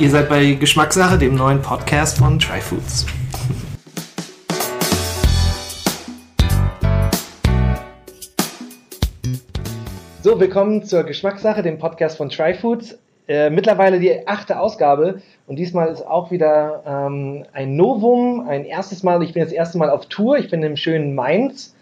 Ihr seid bei Geschmackssache, dem neuen Podcast von Tryfoods. So, willkommen zur Geschmackssache, dem Podcast von Tryfoods. Äh, mittlerweile die achte Ausgabe und diesmal ist auch wieder ähm, ein Novum, ein erstes Mal. Ich bin das erste Mal auf Tour. Ich bin im schönen Mainz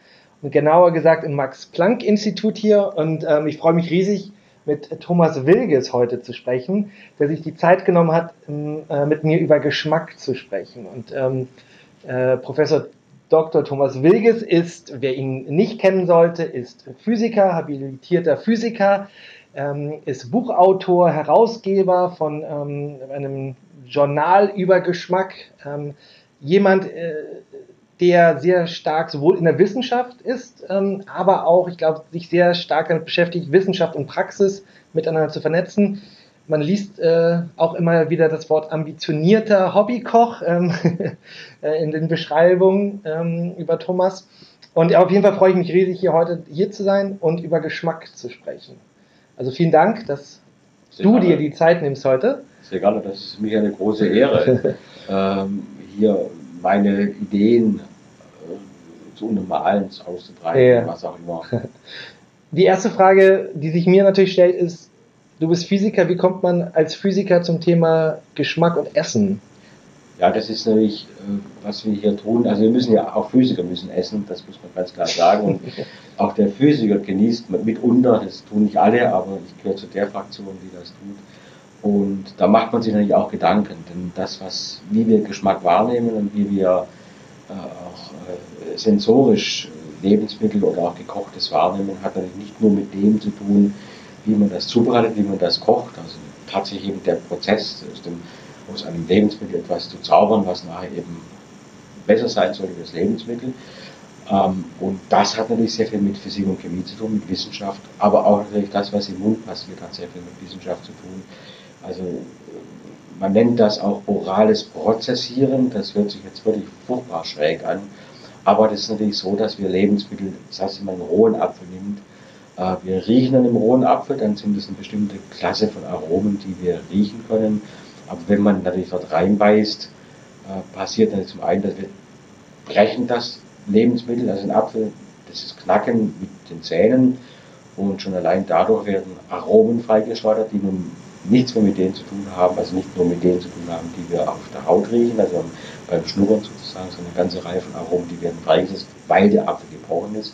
und genauer gesagt im Max-Planck-Institut hier und ähm, ich freue mich riesig, mit Thomas Wilges heute zu sprechen, der sich die Zeit genommen hat, ähm, äh, mit mir über Geschmack zu sprechen. Und ähm, äh, Professor Dr. Thomas Wilges ist, wer ihn nicht kennen sollte, ist Physiker, habilitierter Physiker, ähm, ist Buchautor, Herausgeber von ähm, einem Journal über Geschmack, ähm, jemand, äh, der sehr stark sowohl in der Wissenschaft ist, ähm, aber auch, ich glaube, sich sehr stark damit beschäftigt, Wissenschaft und Praxis miteinander zu vernetzen. Man liest äh, auch immer wieder das Wort ambitionierter Hobbykoch ähm, äh, in den Beschreibungen ähm, über Thomas. Und auf jeden Fall freue ich mich riesig, hier heute hier zu sein und über Geschmack zu sprechen. Also vielen Dank, dass Sehr du gerne. dir die Zeit nimmst heute. Sehr gerne, das ist mir eine große Ehre, ähm, hier meine Ideen äh, zu untermalen, auszubreiten, ja. was auch immer. Die erste Frage, die sich mir natürlich stellt, ist, du bist Physiker, wie kommt man als Physiker zum Thema Geschmack und Essen? Ja, das ist natürlich, äh, was wir hier tun. Also wir müssen ja, auch Physiker müssen essen, das muss man ganz klar sagen. Und auch der Physiker genießt mitunter, das tun nicht alle, aber ich gehöre zu der Fraktion, die das tut. Und da macht man sich natürlich auch Gedanken, denn das, was, wie wir Geschmack wahrnehmen und wie wir äh, auch äh, sensorisch Lebensmittel oder auch gekochtes wahrnehmen, hat natürlich nicht nur mit dem zu tun, wie man das zubereitet, wie man das kocht. Also tatsächlich eben der Prozess aus dem aus einem Lebensmittel etwas zu zaubern, was nachher eben besser sein soll wie das Lebensmittel. Ähm, und das hat natürlich sehr viel mit Physik und Chemie zu tun, mit Wissenschaft, aber auch natürlich das, was im Mund passiert, hat sehr viel mit Wissenschaft zu tun. Also man nennt das auch orales Prozessieren, das hört sich jetzt wirklich furchtbar schräg an, aber das ist natürlich so, dass wir Lebensmittel, das heißt, wenn man einen rohen Apfel nimmt, äh, wir riechen an dem rohen Apfel, dann sind es eine bestimmte Klasse von Aromen, die wir riechen können. Aber wenn man natürlich dort reinbeißt, äh, passiert dann zum einen, dass wir brechen das Lebensmittel, also ein Apfel, das ist Knacken mit den Zähnen. Und schon allein dadurch werden Aromen freigeschleudert, die nun nichts mehr mit denen zu tun haben, also nicht nur mit denen zu tun haben, die wir auf der Haut riechen, also beim Schnuppern sozusagen, sondern eine ganze Reihe von Aromen, die werden freigesetzt, weil der Apfel gebrochen ist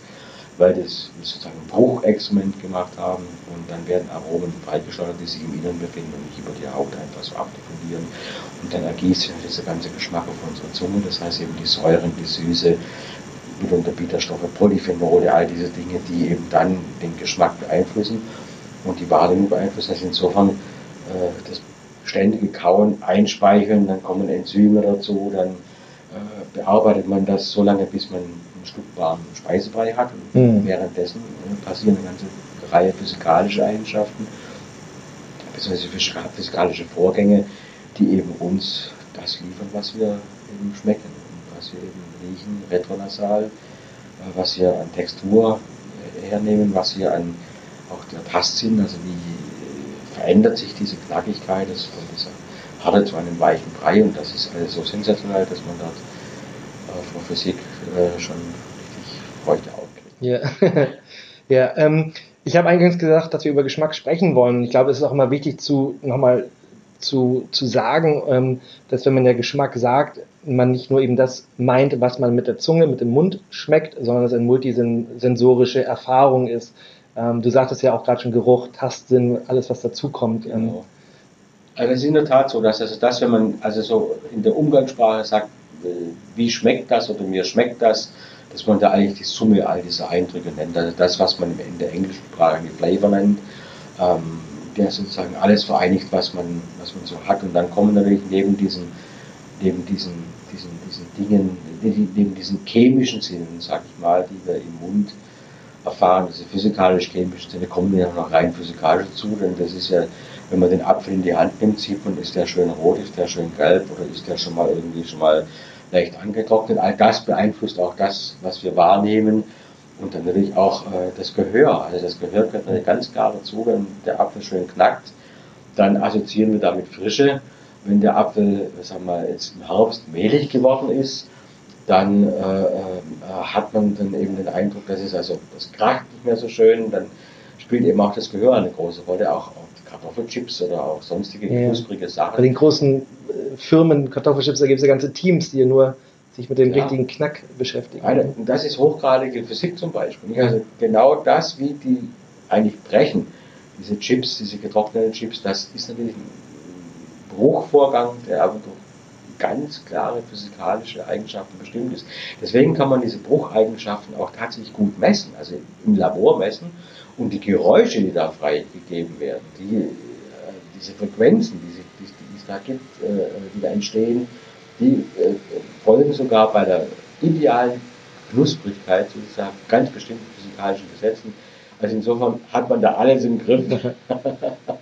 weil das sozusagen ein Bruchexperiment gemacht haben und dann werden Aromen freigeschleudert, die sich im Inneren befinden und nicht über die Haut einfach so abdiffundieren. Und dann ergießt sich dieser ganze Geschmack auf unsere Zunge, das heißt eben die Säuren, die Süße, mitunter Bitterstoffe, Polyphenole, all diese Dinge, die eben dann den Geschmack beeinflussen und die Wahrnehmung beeinflussen. Also insofern äh, das ständige Kauen, Einspeicheln, dann kommen Enzyme dazu, dann äh, bearbeitet man das so lange, bis man ein Stück warmen Speisebrei hat. Und mhm. währenddessen äh, passieren eine ganze Reihe physikalischer Eigenschaften, beziehungsweise physikalische Vorgänge, die eben uns das liefern, was wir eben schmecken was wir eben riechen, retronasal, äh, was wir an Textur äh, hernehmen, was wir an auch der Tastsinn, also wie verändert sich diese Knackigkeit das von dieser Harte zu einem weichen Brei und das ist alles so sensationell, dass man dort äh, vor Physik äh, schon richtig Freude aufkriegt. Ja, ja ähm, ich habe eingangs gesagt, dass wir über Geschmack sprechen wollen. Ich glaube, es ist auch immer wichtig zu nochmal zu, zu sagen, ähm, dass wenn man der Geschmack sagt, man nicht nur eben das meint, was man mit der Zunge, mit dem Mund schmeckt, sondern es eine multisensorische Erfahrung ist. Ähm, du sagtest ja auch gerade schon Geruch, Tastsinn, alles was dazukommt. Ähm. Genau. Also es ist in der Tat so, dass also das, wenn man also so in der Umgangssprache sagt, äh, wie schmeckt das oder mir schmeckt das, dass man da eigentlich die Summe all dieser Eindrücke nennt. Also das, was man in der englischen Sprache die Flavor nennt, ähm, der sozusagen alles vereinigt, was man, was man so hat. Und dann kommen natürlich neben diesen, neben diesen, diesen, diesen Dingen, neben diesen chemischen Sinnen, sag ich mal, die wir im Mund erfahren, diese physikalisch-chemischen Sinne, kommen ja noch rein physikalisch zu, denn das ist ja, wenn man den Apfel in die Hand nimmt, sieht man, ist der schön rot, ist der schön gelb oder ist der schon mal irgendwie schon mal leicht angetrocknet. All das beeinflusst auch das, was wir wahrnehmen und dann natürlich auch äh, das Gehör. Also das Gehör gehört natürlich ganz klar dazu, wenn der Apfel schön knackt, dann assoziieren wir damit Frische wenn der Apfel, sagen wir, jetzt im Herbst mehlig geworden ist, dann äh, äh, hat man dann eben den Eindruck, dass es also, das kracht nicht mehr so schön, dann spielt eben auch das Gehör eine große Rolle, auch, auch Kartoffelchips oder auch sonstige Ja. knusprige Sachen. Bei den großen äh, Firmen, Kartoffelchips, da gibt es ja ganze Teams, die ja nur sich mit dem Ja. richtigen Knack beschäftigen. Und das ist hochgradige Physik zum Beispiel. Also genau das, wie die eigentlich brechen, diese Chips, diese getrockneten Chips, das ist natürlich ein Bruchvorgang, der aber durch ganz klare physikalische Eigenschaften bestimmt ist. Deswegen kann man diese Brucheigenschaften auch tatsächlich gut messen, also im Labor messen. Und die Geräusche, die da freigegeben werden, die, äh, diese Frequenzen, die, die, die es da gibt, äh, die da entstehen, die äh, folgen sogar bei der idealen Knusprigkeit sozusagen ganz bestimmten physikalischen Gesetzen. Also insofern hat man da alles im Griff.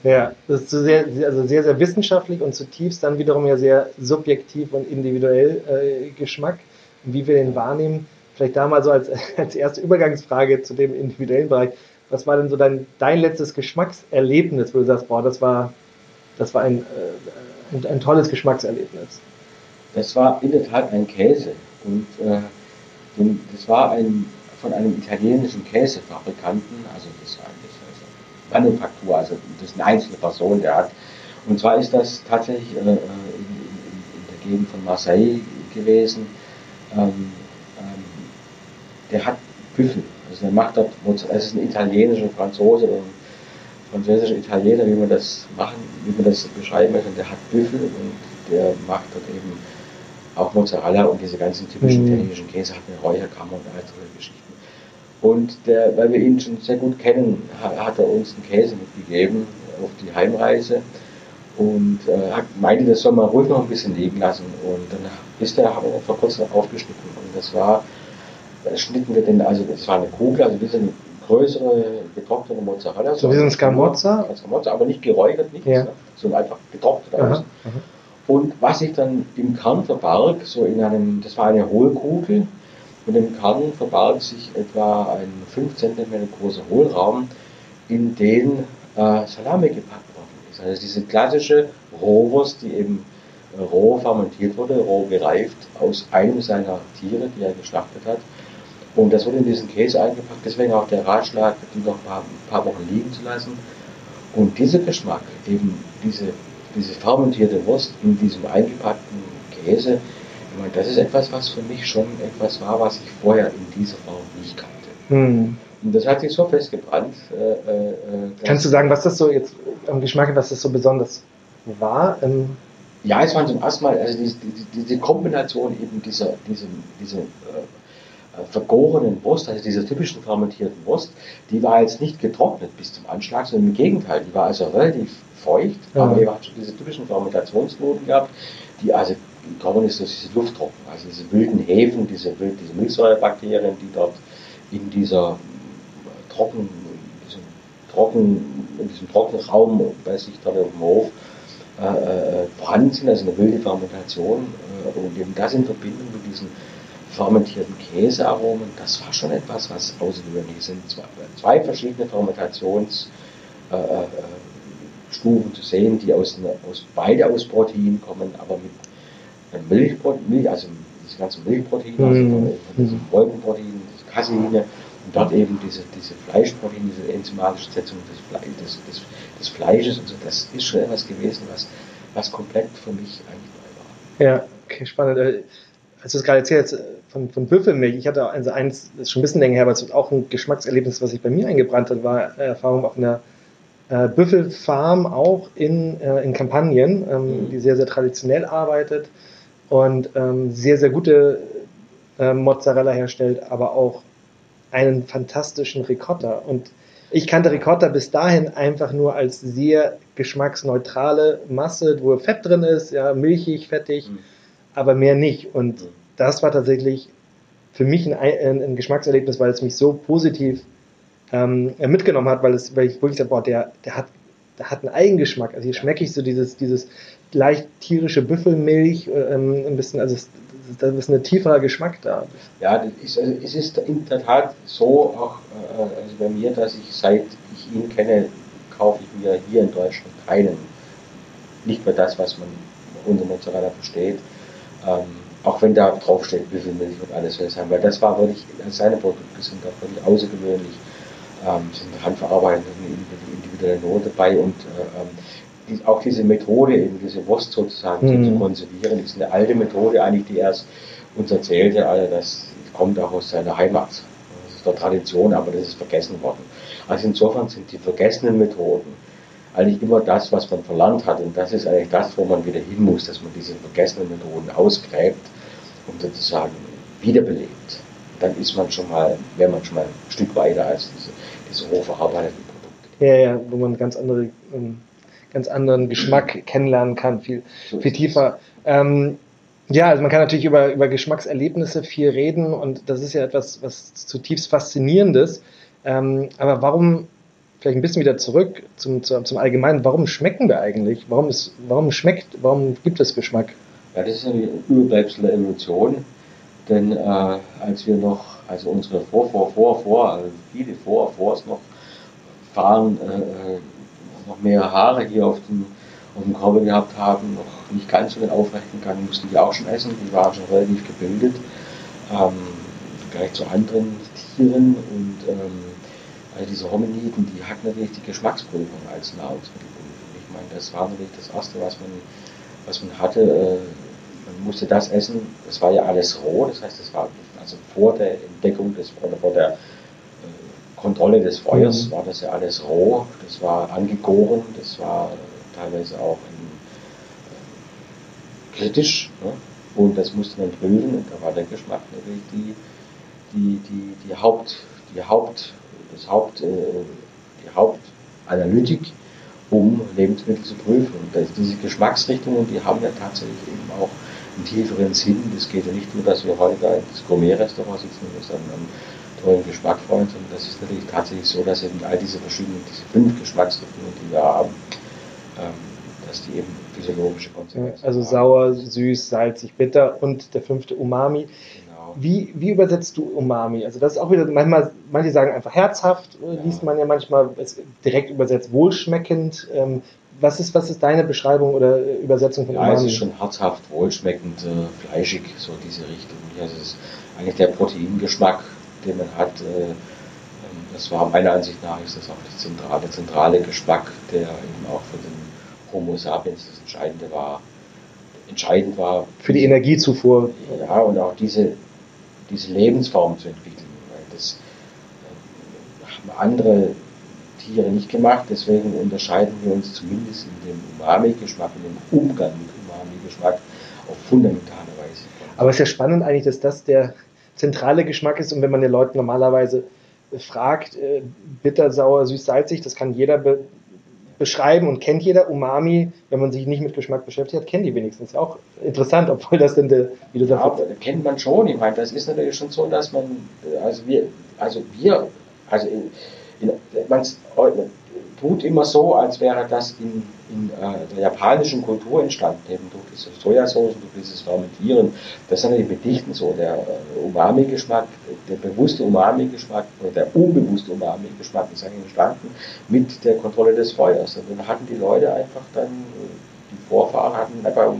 Ja, das ist sehr, sehr- also sehr, sehr wissenschaftlich und zutiefst dann wiederum ja sehr subjektiv und individuell äh, Geschmack, wie wir den wahrnehmen. Vielleicht da mal so als, als erste Übergangsfrage zu dem individuellen Bereich. Was war denn so dein, dein letztes Geschmackserlebnis, wo du sagst, boah, das war, das war ein, äh, ein, ein tolles Geschmackserlebnis? Das war in der Tat ein Käse. Und äh, das war ein, von einem italienischen Käsefabrikanten, also das das heißt Manufaktur, also das ist eine einzelne Person, der hat. Und zwar ist das tatsächlich äh, in, in, in der Gegend von Marseille gewesen. Ähm, ähm, der hat Büffel. Also der macht dort, Mozzarella. es ist ein italienischer Franzose oder ein französischer Italiener, wie man das machen, wie man das beschreiben möchte. Und der hat Büffel und der macht dort eben auch Mozzarella und diese ganzen typischen Mhm. italienischen Käse, hat eine Räucherkammer und all solche Geschichten. Und der, weil wir ihn schon sehr gut kennen, ha- hat er uns einen Käse mitgegeben auf die Heimreise und äh, meinte, das soll man ruhig noch ein bisschen liegen lassen. Und dann ist der, haben wir vor kurzem aufgeschnitten und das war, da schnitten wir den, also das war eine Kugel, also ein bisschen größere getrocknete Mozzarella. So wie so ein Scamozza? Ein Scamozza, aber nicht geräuchert, nichts, Ja. ne? sondern einfach getrocknet Aha, außen. Und was sich dann im Kern verbarg, so in einem, das war eine Hohlkugel, und im Kern verbarg sich etwa ein 5 cm großer Hohlraum, in den äh, Salami gepackt worden ist. Also diese klassische Rohwurst, die eben äh, roh fermentiert wurde, roh gereift, aus einem seiner Tiere, die er geschlachtet hat. Und das wurde in diesen Käse eingepackt, deswegen auch der Ratschlag, die noch ein paar, ein paar Wochen liegen zu lassen. Und dieser Geschmack, eben diese, diese fermentierte Wurst in diesem eingepackten Käse, das ist etwas, was für mich schon etwas war, was ich vorher in dieser Form nicht kannte. Hm. Und das hat sich so festgebrannt. Äh, äh, äh, Kannst du sagen, was das so jetzt am Geschmack, was das so besonders war? Ähm, Ja, es war zum ersten Mal, also diese, diese, diese Kombination eben dieser, diese, diese äh, äh, vergorenen Wurst, also dieser typischen fermentierten Wurst, die war jetzt nicht getrocknet bis zum Anschlag, sondern im Gegenteil, die war also relativ feucht, Ja. aber die hat schon diese typischen Fermentationsnoten gehabt, die also gekommen ist durch diese Lufttrocken, also diese wilden Hefen, diese, diese Milchsäurebakterien, die dort in dieser äh, trocken, in diesem trocken, in diesem trockenen Raum bei sich dort auf dem Hof äh, äh, vorhanden sind, also eine wilde Fermentation äh, und eben das in Verbindung mit diesen fermentierten Käsearomen, das war schon etwas, was außergewöhnlich sind. Zwei, zwei verschiedene Fermentationsstufen äh, äh, Stufen zu sehen, die aus, aus beide aus Protein kommen, aber mit Milchprotein, Milch, also diese ganzen Milchproteine, also Mhm. von, von diesen Wolkenproteinen, diese Caseine und dort eben diese, diese Fleischproteine, diese enzymatische Setzung des, Fle des, des, des Fleisches und so, das ist schon etwas gewesen, was, was komplett für mich eigentlich neu war. Ja, okay, spannend. Äh, Als du es gerade erzählt äh, von, von Büffelmilch, ich hatte also eins, das ist schon ein bisschen länger her, aber es ist auch ein Geschmackserlebnis, was sich bei mir eingebrannt hat, war äh, Erfahrung auf einer äh, Büffelfarm auch in, äh, in Kampagnen, ähm, Mhm. die sehr, sehr traditionell arbeitet und ähm, sehr, sehr gute äh, Mozzarella herstellt, aber auch einen fantastischen Ricotta. Und ich kannte Ricotta bis dahin einfach nur als sehr geschmacksneutrale Masse, wo Fett drin ist, ja, milchig, fettig, aber mehr nicht. Und das war tatsächlich für mich ein, ein, ein Geschmackserlebnis, weil es mich so positiv ähm, mitgenommen hat, weil, es, weil ich wirklich sage, boah, der, der, hat, hat einen Eigengeschmack. Also hier schmecke ich so dieses, dieses leicht tierische Büffelmilch, ähm, ein bisschen, also es, da ist ein tieferer Geschmack da. Ja, ist, also es ist in der Tat so, auch äh, also bei mir, dass ich seit ich ihn kenne, kaufe ich mir hier in Deutschland keinen, nicht mehr das, was man unter Mozzarella versteht. Ähm, auch wenn da draufsteht, wie viel Milch und alles soll sein, weil das war wirklich, seine Produkte sind auch wirklich außergewöhnlich, ähm, sind handverarbeitet, eine individuelle Note dabei und äh, ähm, die, auch diese Methode, eben diese Wurst sozusagen mhm. zu konservieren, ist eine alte Methode eigentlich, die erst uns erzählte, also das kommt auch aus seiner Heimat. Das ist der Tradition, aber das ist vergessen worden. Also insofern sind die vergessenen Methoden eigentlich immer das, was man verlangt hat. Und das ist eigentlich das, wo man wieder hin muss, dass man diese vergessenen Methoden ausgräbt und sozusagen wiederbelebt. Dann ist man schon mal, wäre man schon mal ein Stück weiter als diese, diese hochverarbeiteten Ja, ja, wo man ganz andere, ähm, ganz anderen Geschmack kennenlernen kann, viel, viel tiefer. Ähm, ja, also man kann natürlich über, über Geschmackserlebnisse viel reden und das ist ja etwas, was zutiefst Faszinierendes. Ähm, aber warum, vielleicht ein bisschen wieder zurück zum, zum, zum Allgemeinen, warum schmecken wir eigentlich? Warum, ist, warum schmeckt, warum gibt es Geschmack? Ja, das ist ein Überbleibsel der Evolution. Denn äh, als wir noch, also unsere Vor, Vor, Vor, Vor, also viele Vor, Vors noch fahren, äh, äh, noch mehr Haare hier auf dem, auf dem Körper gehabt haben, noch nicht ganz so den aufrechten Gang, mussten die auch schon essen, die waren schon relativ gebildet, ähm, gleich zu anderen Tieren und ähm, also diese Hominiden, die hatten natürlich die Geschmacksprüfung als Nahrungsmittelprüfung. Ich meine, das war natürlich das Erste, was man, was man hatte. Äh, man musste das essen, das war ja alles roh, das heißt, das war also vor der Entdeckung des, oder vor der Kontrolle des Feuers mhm. war das ja alles roh, das war angegoren, das war teilweise auch in, äh, kritisch ne? und das musste man prüfen und da war der Geschmack natürlich die, die, die, die Haupt, die Haupt das Haupt, äh, die Hauptanalytik, um Lebensmittel zu prüfen. Und diese Geschmacksrichtungen, die haben ja tatsächlich eben auch einen tieferen Sinn. Es geht ja nicht nur, dass wir heute da ins Gourmet-Restaurant sitzen einen tollen Geschmack freuen, sondern das ist natürlich tatsächlich so, dass eben all diese verschiedenen, diese fünf Geschmacksrichtungen, die wir haben, ähm, dass die eben physiologische Konsequenzen Also haben. sauer, süß, salzig, bitter und der fünfte Umami. Wie, wie übersetzt du Umami? Also das ist auch wieder, manchmal, manche sagen einfach herzhaft, äh, ja. liest man ja manchmal direkt übersetzt wohlschmeckend. Ähm, was ist, was ist deine Beschreibung oder äh, Übersetzung von ja, Umami? Ja, es ist schon herzhaft, wohlschmeckend, äh, fleischig, so diese Richtung. Also es ist eigentlich der Proteingeschmack, den man hat. Äh, ähm, das war meiner Ansicht nach ist das auch der zentrale, zentrale Geschmack, der eben auch für den Homo sapiens das Entscheidende war. Entscheidend war. Für die Energiezufuhr. Ja, und auch diese diese Lebensform zu entwickeln. Weil das äh, haben andere Tiere nicht gemacht, deswegen unterscheiden wir uns zumindest in dem Umami-Geschmack, in dem Umgang mit Umami-Geschmack auf fundamentale Weise. Aber es ist ja spannend eigentlich, dass das der zentrale Geschmack ist und wenn man den Leuten normalerweise fragt, äh, bitter, sauer, süß, salzig, das kann jeder beschreiben und kennt jeder Umami, wenn man sich nicht mit Geschmack beschäftigt hat, kennt die wenigstens. Auch interessant, obwohl das denn der, wie du ja, kennt man schon. Ich meine, das ist natürlich schon so, dass man, also wir, also wir, also in, in, man tut immer so, als wäre das in, in äh, der japanischen Kultur entstanden, eben durch diese Sojasauce, durch dieses Fermentieren. Das ist natürlich mitnichten so. Der äh, Umami-Geschmack, der bewusste Umami-Geschmack oder der unbewusste Umami-Geschmack ist eigentlich entstanden mit der Kontrolle des Feuers. Und dann hatten die Leute einfach dann, die Vorfahren hatten einfach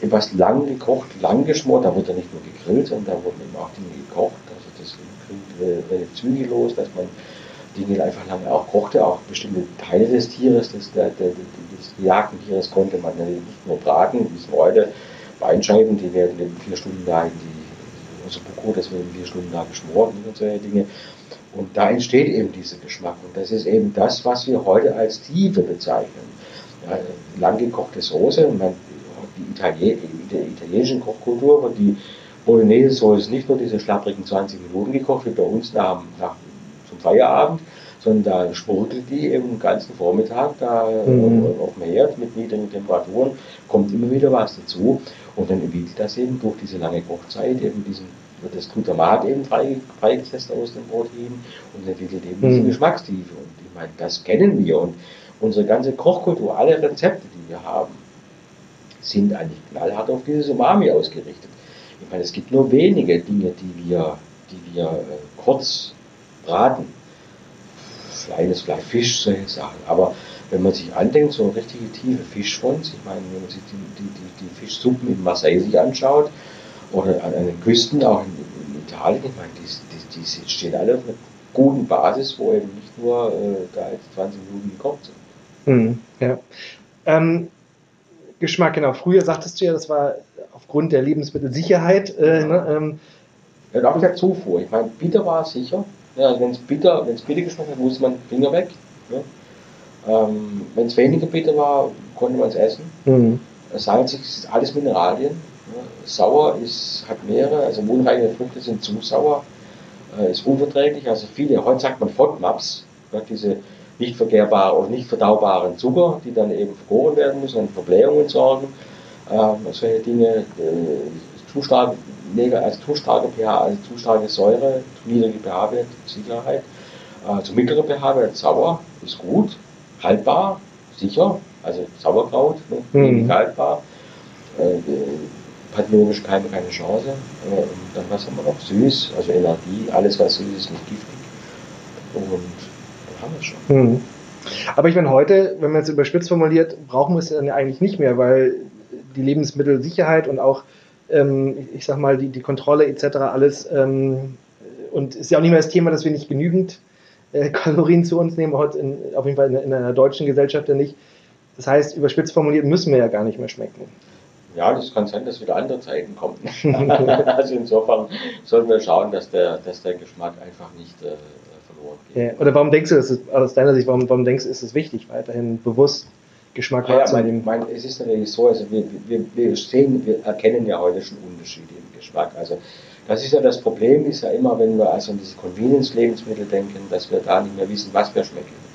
etwas lang gekocht, lang geschmort, da wurde nicht nur gegrillt, sondern da wurden eben auch Dinge gekocht. Also das klingt relativ zügellos, dass man Dinge einfach lange auch kochte, auch bestimmte Teile des Tieres, des, der, der, des gejagten Tieres konnte man nicht nur braten, wie es heute Beinscheiben, die werden eben vier Stunden da in die, also Buko, das wird vier Stunden da geschmort und solche Dinge. Und da entsteht eben dieser Geschmack. Und das ist eben das, was wir heute als Tiefe bezeichnen. Ja, lang gekochte Soße, man, die Italien, in der italienischen Kochkultur wird die Bolognese-Soße nicht nur diese schlapprigen 20 Minuten gekocht, wie bei uns nach, nach zum Feierabend, sondern da schmurgelt die eben den ganzen Vormittag da mhm. auf dem Herd mit niedrigen Temperaturen, kommt immer wieder was dazu und dann entwickelt das eben durch diese lange Kochzeit eben diesen wird das Glutamat eben freigesetzt aus dem Protein und entwickelt eben mhm. diese Geschmackstiefe. Und ich meine, das kennen wir und unsere ganze Kochkultur, alle Rezepte, die wir haben, sind eigentlich knallhart auf dieses Umami ausgerichtet. Ich meine, es gibt nur wenige Dinge, die wir, die wir äh, kurz braten. kleines Fleisch, Fisch, solche Sachen. Aber wenn man sich andenkt, so richtige tiefe Fischfronts, ich meine, wenn man sich die, die, die, die Fischsuppen in Marseille sich anschaut, oder an, an den Küsten, auch in, in Italien, ich meine, die, die, die stehen alle auf einer guten Basis, wo eben nicht nur äh, da jetzt 20 Minuten gekocht sind. Mhm, ja. Ähm, Geschmack, genau. Früher sagtest du ja, das war aufgrund der Lebensmittelsicherheit. Äh, ne, ähm, ja, und auch der Zufuhr. Ich meine, bitter war sicher. Ja, also wenn es bitter, wenn es bitter geschmeckt hat, musste man Finger weg. Ja. Ähm, wenn es weniger bitter war, konnte man es essen. Mhm. Salzig ist alles Mineralien. Ja. Sauer ist, hat mehrere, also unreine Früchte sind zu sauer, äh, ist unverträglich. Also viele, heute sagt man FODMAPs, ja, diese nicht verkehrbaren oder nicht verdaubaren Zucker, die dann eben vergoren werden müssen und Verblähungen sorgen. Ähm, solche Dinge, äh, zu stark, also zu starke pH, also zu starke Säure, zu niedrige pH-Wert, Sicherheit. Äh, zu mittlere pH-Wert, sauer, ist gut, haltbar, sicher, also Sauerkraut, ne, mhm. haltbar. Äh, pathologische Keime keine Chance. Äh, und dann was haben wir noch? Süß, also Energie, alles was süß ist, nicht giftig. Und dann haben wir es schon. Mhm. Aber ich meine, heute, wenn man es überspitzt formuliert, brauchen wir es dann eigentlich nicht mehr, weil die Lebensmittelsicherheit und auch, ähm, ich sag mal, die, die Kontrolle etc. alles ähm, und ist ja auch nicht mehr das Thema, dass wir nicht genügend äh, Kalorien zu uns nehmen, heute in, auf jeden Fall in, in einer deutschen Gesellschaft ja nicht. Das heißt, überspitzt formuliert müssen wir ja gar nicht mehr schmecken. Ja, das kann sein, dass wieder andere Zeiten kommen. also insofern sollten wir schauen, dass der, dass der Geschmack einfach nicht äh, verloren geht. Ja, oder warum denkst du, dass es, aus deiner Sicht, warum, warum denkst du, ist es wichtig, weiterhin bewusst Geschmack ja, wahrzunehmen? Mein, mein, es ist natürlich so, also wir, wir, wir sehen, wir erkennen ja heute schon Unterschiede im Geschmack. Also das ist ja das Problem, ist ja immer, wenn wir also an diese Convenience-Lebensmittel denken, dass wir da nicht mehr wissen, was wir schmecken.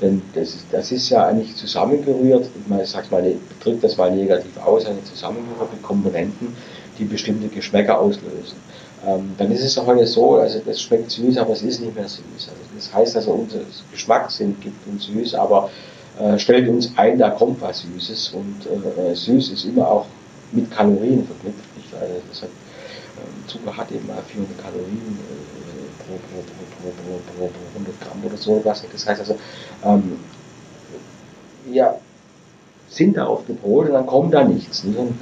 Denn das ist, das ist ja eigentlich zusammengerührt, ich sag mal, drückt das mal negativ aus, eine zusammengerührte Komponenten, die bestimmte Geschmäcker auslösen. Ähm, dann ist es doch heute so, also das schmeckt süß, aber es ist nicht mehr süß. Also das heißt also, unser Geschmackssinn gibt uns süß, aber äh, stellt uns ein, da kommt was Süßes und äh, süß ist immer auch mit Kalorien verknüpft. Also das hat, äh, Zucker hat eben 400 Kalorien äh, pro, pro, pro, pro, pro, pro 100 Gramm oder so. Das heißt also, ähm, wir sind da auf dem Brot und dann kommt da nichts. Nicht? Und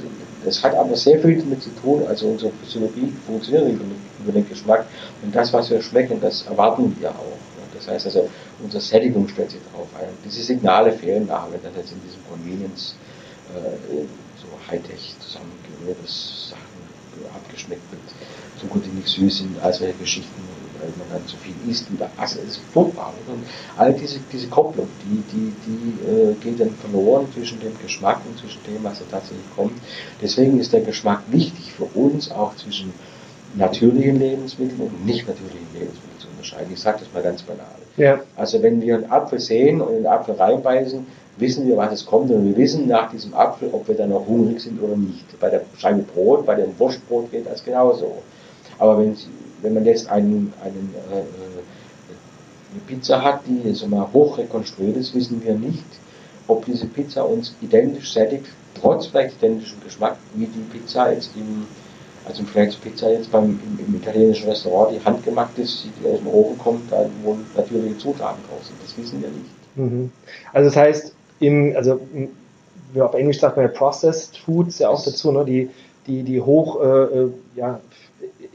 das hat aber sehr viel damit zu tun, also unsere Physiologie funktioniert über den Geschmack und das, was wir schmecken, das erwarten wir auch. Das heißt also, unsere Sättigung stellt sich darauf ein. Diese Signale fehlen nachher, wenn das jetzt in diesem Convenience äh, so Hightech zusammengerührtes Sachen abgeschmeckt wird, Zucker, die nicht süß sind, all solche Geschichten weil man dann zu viel isst und Asse ist furchtbar. Und all diese, diese Kopplung, die, die, die äh, geht dann verloren zwischen dem Geschmack und zwischen dem, was da tatsächlich kommt. Deswegen ist der Geschmack wichtig für uns auch zwischen natürlichen Lebensmitteln und nicht natürlichen Lebensmitteln unterscheiden. Ich sage das mal ganz banal. Ja. Also wenn wir einen Apfel sehen und in den Apfel reinbeißen, wissen wir, was es kommt und wir wissen nach diesem Apfel, ob wir dann noch hungrig sind oder nicht. Bei der Scheibe Brot, bei dem Wurstbrot geht das genauso. Aber wenn wenn man jetzt einen, einen, äh, äh, eine Pizza hat, die so mal hoch rekonstruiert ist, wissen wir nicht, ob diese Pizza uns identisch sättigt, trotz vielleicht identischem Geschmack, wie die Pizza jetzt im, also vielleicht Pizza jetzt beim, im, im, italienischen Restaurant, die handgemacht ist, die aus dem Ofen kommt, da wo natürliche Zutaten drauf sind. Das wissen wir nicht. Mhm. Also das heißt, im, also wie auf Englisch sagt man ja Processed Foods ja auch dazu, ne? die, die, die hoch äh, äh ja,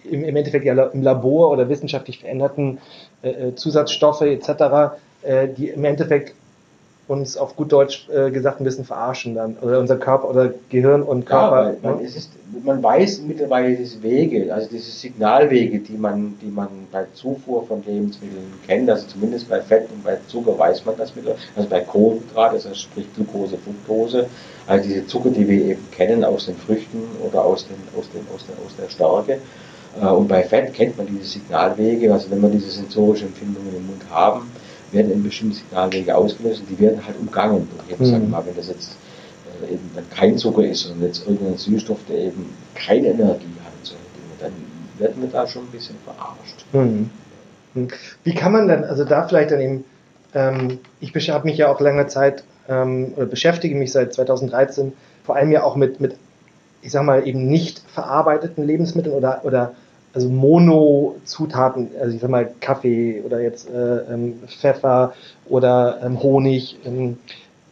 im, im Endeffekt ja im Labor oder wissenschaftlich veränderten äh, äh, Zusatzstoffe etc., äh, die im Endeffekt uns auf gut Deutsch äh, gesagt ein bisschen verarschen dann. Oder unser Körper oder Gehirn und Körper. Ja, man, ne? ist, man weiß mittlerweile diese Wege, also diese Signalwege, die man, die man bei Zufuhr von Lebensmitteln kennt, also zumindest bei Fett und bei Zucker weiß man das mittlerweile, also bei Kohlenhydrate, also sprich Glucose, Fructose, also diese Zucker, die wir eben kennen aus den Früchten oder aus, den, aus, den, aus, der, aus der Stärke. Äh, und bei Fett kennt man diese Signalwege, also wenn wir diese sensorischen Empfindungen im Mund haben, werden eben bestimmte Signalwege ausgelöst und die werden halt umgangen. Und eben, mhm. sagen wir mal, wenn das jetzt äh, eben dann kein Zucker ist, sondern jetzt irgendein Süßstoff, der eben keine Energie hat, so dann werden wir da schon ein bisschen verarscht. Mhm. mhm. Wie kann man dann, also da vielleicht dann eben, ähm, ich habe mich ja auch lange Zeit ähm, oder beschäftige mich seit 2013 vor allem ja auch mit, mit ich sag mal, eben nicht verarbeiteten Lebensmitteln oder, oder also Mono-Zutaten, also ich sag mal Kaffee oder jetzt äh, ähm, Pfeffer oder ähm, Honig, ähm,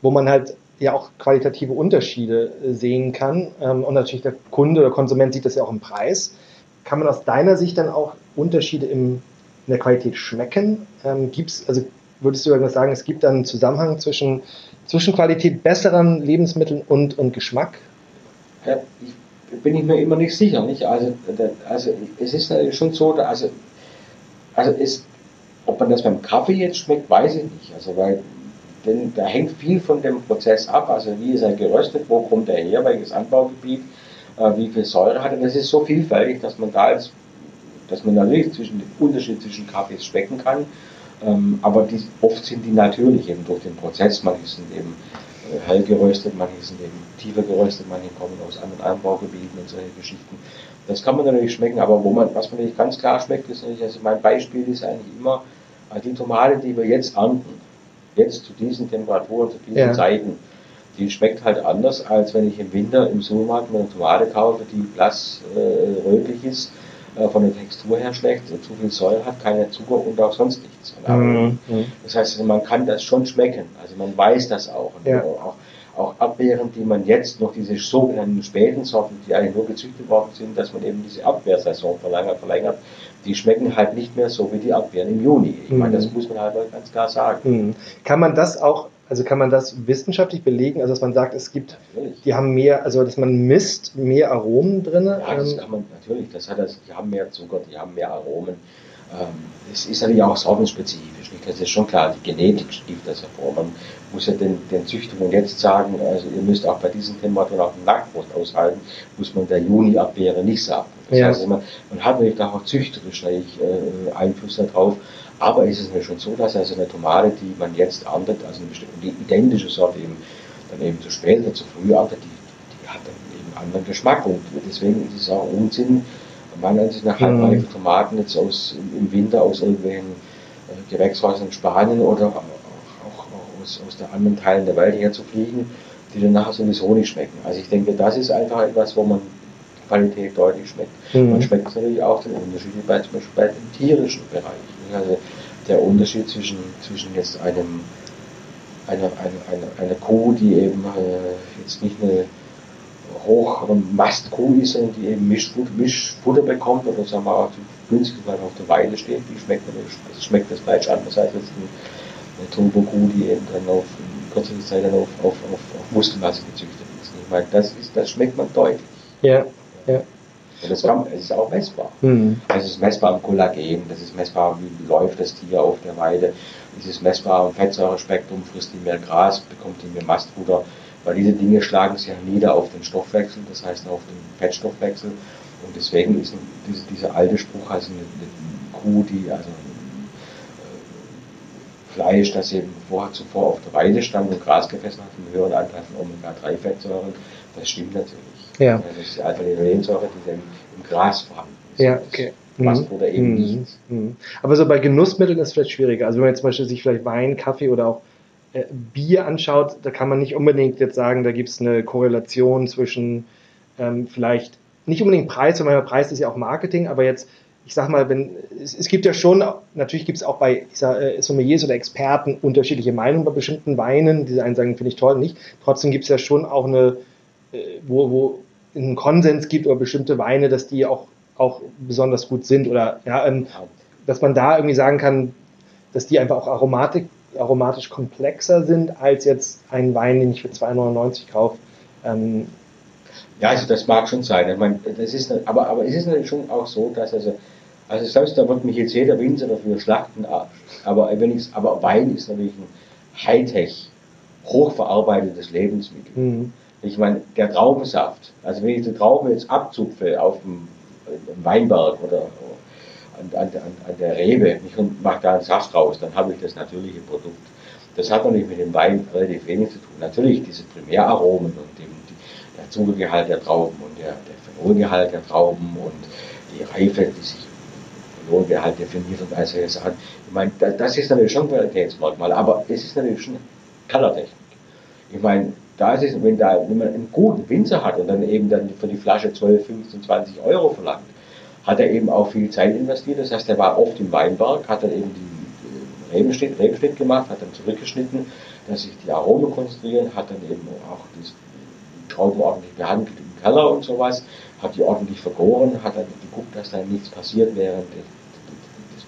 wo man halt ja auch qualitative Unterschiede äh, sehen kann. Ähm, und natürlich der Kunde oder Konsument sieht das ja auch im Preis. Kann man aus deiner Sicht dann auch Unterschiede im, in der Qualität schmecken? Ähm, gibt's, also würdest du irgendwas sagen, es gibt dann einen Zusammenhang zwischen, zwischen Qualität besseren Lebensmitteln und, und Geschmack? Ja, ich bin ich mir immer nicht sicher. Nicht? Also, also es ist schon so, also, also es, ob man das beim Kaffee jetzt schmeckt, weiß ich nicht. Also weil denn da hängt viel von dem Prozess ab, also wie ist er geröstet, wo kommt er her, welches Anbaugebiet, äh, wie viel Säure hat er. Das ist so vielfältig, dass man da als, dass man natürlich zwischen den Unterschied zwischen Kaffees schmecken kann. Ähm, aber die, oft sind die natürlich eben durch den Prozess. Manche sind eben hell geröstet, manche sind eben tiefer geröstet, manche kommen aus anderen Anbaugebieten und solche Geschichten. Das kann man natürlich schmecken, aber wo man, was man nicht ganz klar schmeckt, ist natürlich, also mein Beispiel ist eigentlich immer, äh, die Tomate, die wir jetzt ernten, jetzt zu diesen Temperaturen, zu diesen ja. Zeiten, die schmeckt halt anders, als wenn ich im Winter im Supermarkt eine Tomate kaufe, die blass äh, rötlich ist, äh, von der Textur her schlecht, zu viel Säure hat, keine Zucker und auch sonst nichts. Mhm. Das heißt, man kann das schon schmecken, also man weiß das auch. Ja. auch auch Abwehren, die man jetzt noch diese sogenannten späten Sorten, die eigentlich nur gezüchtet worden sind, dass man eben diese Abwehrsaison verlängert, verlängert, die schmecken halt nicht mehr so wie die Abwehren im Juni. Ich meine, das mhm. muss man halt ganz klar sagen. Mhm. Kann man das auch, also kann man das wissenschaftlich belegen, also dass man sagt, es gibt, natürlich. die haben mehr, also dass man misst mehr Aromen drin? Ja, das ähm, kann man natürlich, das hat das, die haben mehr Zucker, die haben mehr Aromen. Ähm, es ist natürlich auch sortenspezifisch, nicht? Das ist schon klar, die Genetik stieft das hervor. Man muss ja den, den Züchtungen jetzt sagen, also ihr müsst auch bei diesen Temperaturen auch den Nachwuchs aushalten, muss man der Juni-Abwehre nicht sagen. Das ja. heißt, man, man hat natürlich da auch züchterisch äh, Einfluss darauf, aber ist es natürlich schon so, dass also eine Tomate, die man jetzt erntet, also eine identische Sorte eben dann eben zu spät oder zu früh erntet, die, die hat dann eben anderen Geschmack und deswegen ist es auch Unsinn, meiner Ansicht nach halbreife mhm. Tomaten jetzt aus, im Winter aus irgendwelchen äh, Gewächshäusern in Spanien oder auch, auch aus, aus der anderen Teilen der Welt her zu fliegen, die dann nachher sowieso nicht schmecken. Also ich denke, das ist einfach etwas, wo man Qualität deutlich schmeckt. Mhm. Man schmeckt natürlich auch den Unterschied bei, zum Beispiel bei dem tierischen Bereich. Also der Unterschied zwischen, zwischen jetzt einem einer eine, eine, eine Kuh, die eben äh, jetzt nicht eine Hochmastkuh ist und die eben Mischfutter, Mischfutter bekommt oder sagen wir auch günstig, weil auf der Weide steht, die schmeckt, das schmeckt das Fleisch anders als jetzt eine Turbokuh, die eben dann auf kürzere Zeit dann auf, auf, auf, auf Muskelmasse gezüchtet ist. Ich meine, das, ist, das schmeckt man deutlich. Ja, ja. Und das, kann, das ist auch messbar. Mhm. Das ist messbar am Kollagen, das ist messbar, wie läuft das Tier auf der Weide, das ist messbar am Fettsäurespektrum, frisst die mehr Gras, bekommt die mehr Mastfutter, weil diese Dinge schlagen sich ja nieder auf den Stoffwechsel, das heißt auf den Fettstoffwechsel. Und deswegen ist diese, dieser alte Spruch, also eine, eine Kuh, die also äh, Fleisch, das eben vorher zuvor auf der Weide stand und Gras gefressen hat, einen höheren Anteil von Omega-3-Fettsäuren, das stimmt natürlich. Ja. Das ist die Alpha-Linolensäure, die im, im Gras vorhanden ist. Ja, okay. Was oder eben mhm. nicht. Mhm. Aber so bei Genussmitteln ist es vielleicht schwieriger. Also wenn man jetzt zum Beispiel sich vielleicht Wein, Kaffee oder auch äh, Bier anschaut, da kann man nicht unbedingt jetzt sagen, da gibt es eine Korrelation zwischen ähm, vielleicht nicht unbedingt Preis, weil Preis ist ja auch Marketing, aber jetzt, ich sag mal, wenn es, es gibt ja schon, natürlich gibt es auch bei ich sag, äh, Sommeliers oder Experten unterschiedliche Meinungen bei bestimmten Weinen. Die einen sagen, finde ich toll, nicht. Trotzdem gibt es ja schon auch eine, äh, wo, wo einen Konsens gibt über bestimmte Weine, dass die auch, auch besonders gut sind oder ja, ähm, dass man da irgendwie sagen kann, dass die einfach auch Aromatik aromatisch komplexer sind als jetzt ein Wein, den ich für 2,99 kaufe. Ähm, ja, also das mag schon sein. Ich meine, das ist, aber, aber es ist natürlich schon auch so, dass also, also selbst da wird mich jetzt jeder Winzer dafür schlachten, aber wenn ich, aber Wein ist natürlich ein Hightech, hochverarbeitetes Lebensmittel. Mhm. Ich meine, der Traubensaft, also wenn ich die Trauben jetzt abzupfe auf dem Weinberg oder an, an, an der Rebe und mache da einen Saft raus, dann habe ich das natürliche Produkt. Das hat natürlich mit dem Wein relativ wenig zu tun. Natürlich diese Primäraromen und dem, die, der Zuckergehalt der Trauben und der, der Phenolgehalt der Trauben und die Reife, die sich Phenolgehalt definiert und all solche Sachen. Ich meine, das ist natürlich schon ein Qualitätsmerkmal, aber es ist natürlich schon Kellertechnik. Ich meine, da ist es, wenn, da, wenn man einen guten Winzer hat und dann eben dann für die Flasche 12, 15, 20 Euro verlangt, hat er eben auch viel Zeit investiert. Das heißt, er war oft im Weinberg, hat dann eben die Rebenschnitt, Rebenschnitt gemacht, hat dann zurückgeschnitten, dass sich die Aromen konzentrieren, hat dann eben auch die Trauben ordentlich behandelt im Keller und sowas, hat die ordentlich vergoren, hat dann geguckt, dass da nichts passiert während des,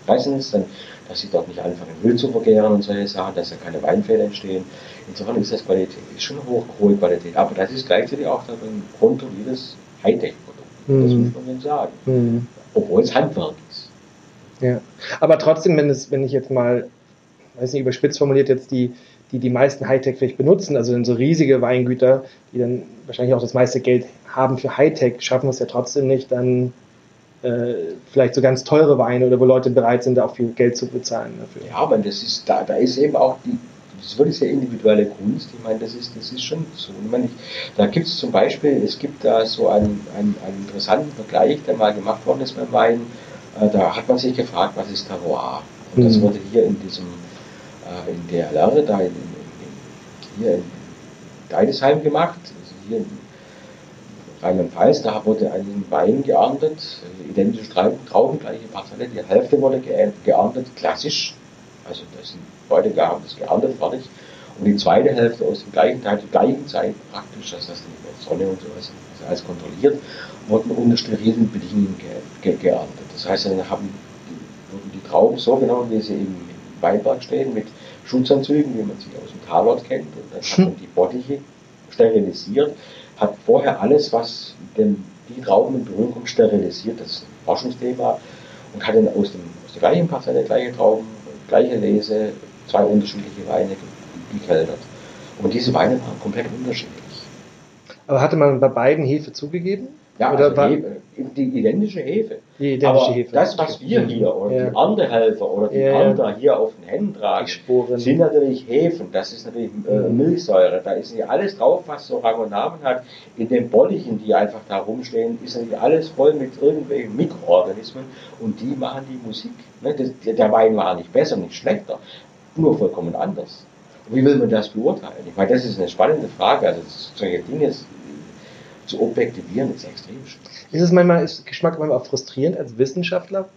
Pressens, dann, dass sie dort nicht anfangen, Müll zu vergären und solche Sachen, dass da keine Weinfälle entstehen. Insofern ist das Qualität, ist schon hoch, hohe Qualität. Aber das ist gleichzeitig auch ein kontrolliertes Hightech-Produkt. Das mhm. muss man dann sagen. Mhm. Obwohl es Handwerk ist. Ja. Aber trotzdem, wenn es, wenn ich jetzt mal, weiß nicht, überspitzt formuliert jetzt die, die die meisten Hightech vielleicht benutzen, also dann so riesige Weingüter, die dann wahrscheinlich auch das meiste Geld haben für Hightech, schaffen es ja trotzdem nicht, dann äh, vielleicht so ganz teure Weine oder wo Leute bereit sind, da auch viel Geld zu bezahlen dafür. Ja, aber das ist, da, da ist eben auch die, das ist wirklich sehr individuelle Kunst. Ich meine, das ist, das ist schon so. Ich meine, da gibt es zum Beispiel, es gibt da so einen, einen, einen interessanten Vergleich, der mal gemacht worden ist beim Wein. Äh, da hat man sich gefragt, was ist Terroir? Und das mhm. wurde hier in diesem äh, in der Lehre da in, in, hier in Deidesheim gemacht, also hier in Rheinland-Pfalz, da wurde ein Wein geerntet, identische Trauben, gleiche Parzelle, die Hälfte wurde geerntet, klassisch, also das sind Leute haben das geerntet, fertig, und die zweite Hälfte aus dem gleichen Teil, zur gleichen Zeit praktisch, dass das nicht mehr Sonne und sowas, also alles kontrolliert, wurden unter sterilen Bedingungen ge ge geerntet. Das heißt, dann haben die, wurden die Trauben so genommen, wie sie im Weinberg stehen, mit Schutzanzügen, wie man sie aus dem Talort kennt. Und dann hat man die Bottiche sterilisiert, hat vorher alles, was dem, die Trauben in Berührung kommt, sterilisiert. Das ist ein Forschungsthema. Und hat dann aus, dem, aus der gleichen Parzelle, gleiche Trauben, gleiche Lese, zwei unterschiedliche Weine gekeltert. Und diese Weine waren komplett unterschiedlich. Aber hatte man bei beiden Hefe zugegeben? Ja, also Hefe, die identische Hefe. Die identische Aber Hefe. das, was wir hier oder ja. die Erntehelfer oder die ja, Ernter hier auf den Händen tragen, sind natürlich Hefen. Das ist natürlich äh, mhm. Milchsäure. Da ist nicht alles drauf, was so Rang und Namen hat. In den Bollichen, die einfach da rumstehen, ist natürlich alles voll mit irgendwelchen Mikroorganismen und die machen die Musik. Ne? Das, der Wein war nicht besser, nicht schlechter, nur vollkommen anders. Wie will man das beurteilen? Ich meine, das ist eine spannende Frage. Also solche Dinge zu objektivieren ist extrem schwierig. Ist es manchmal, ist Geschmack manchmal auch frustrierend als Wissenschaftler?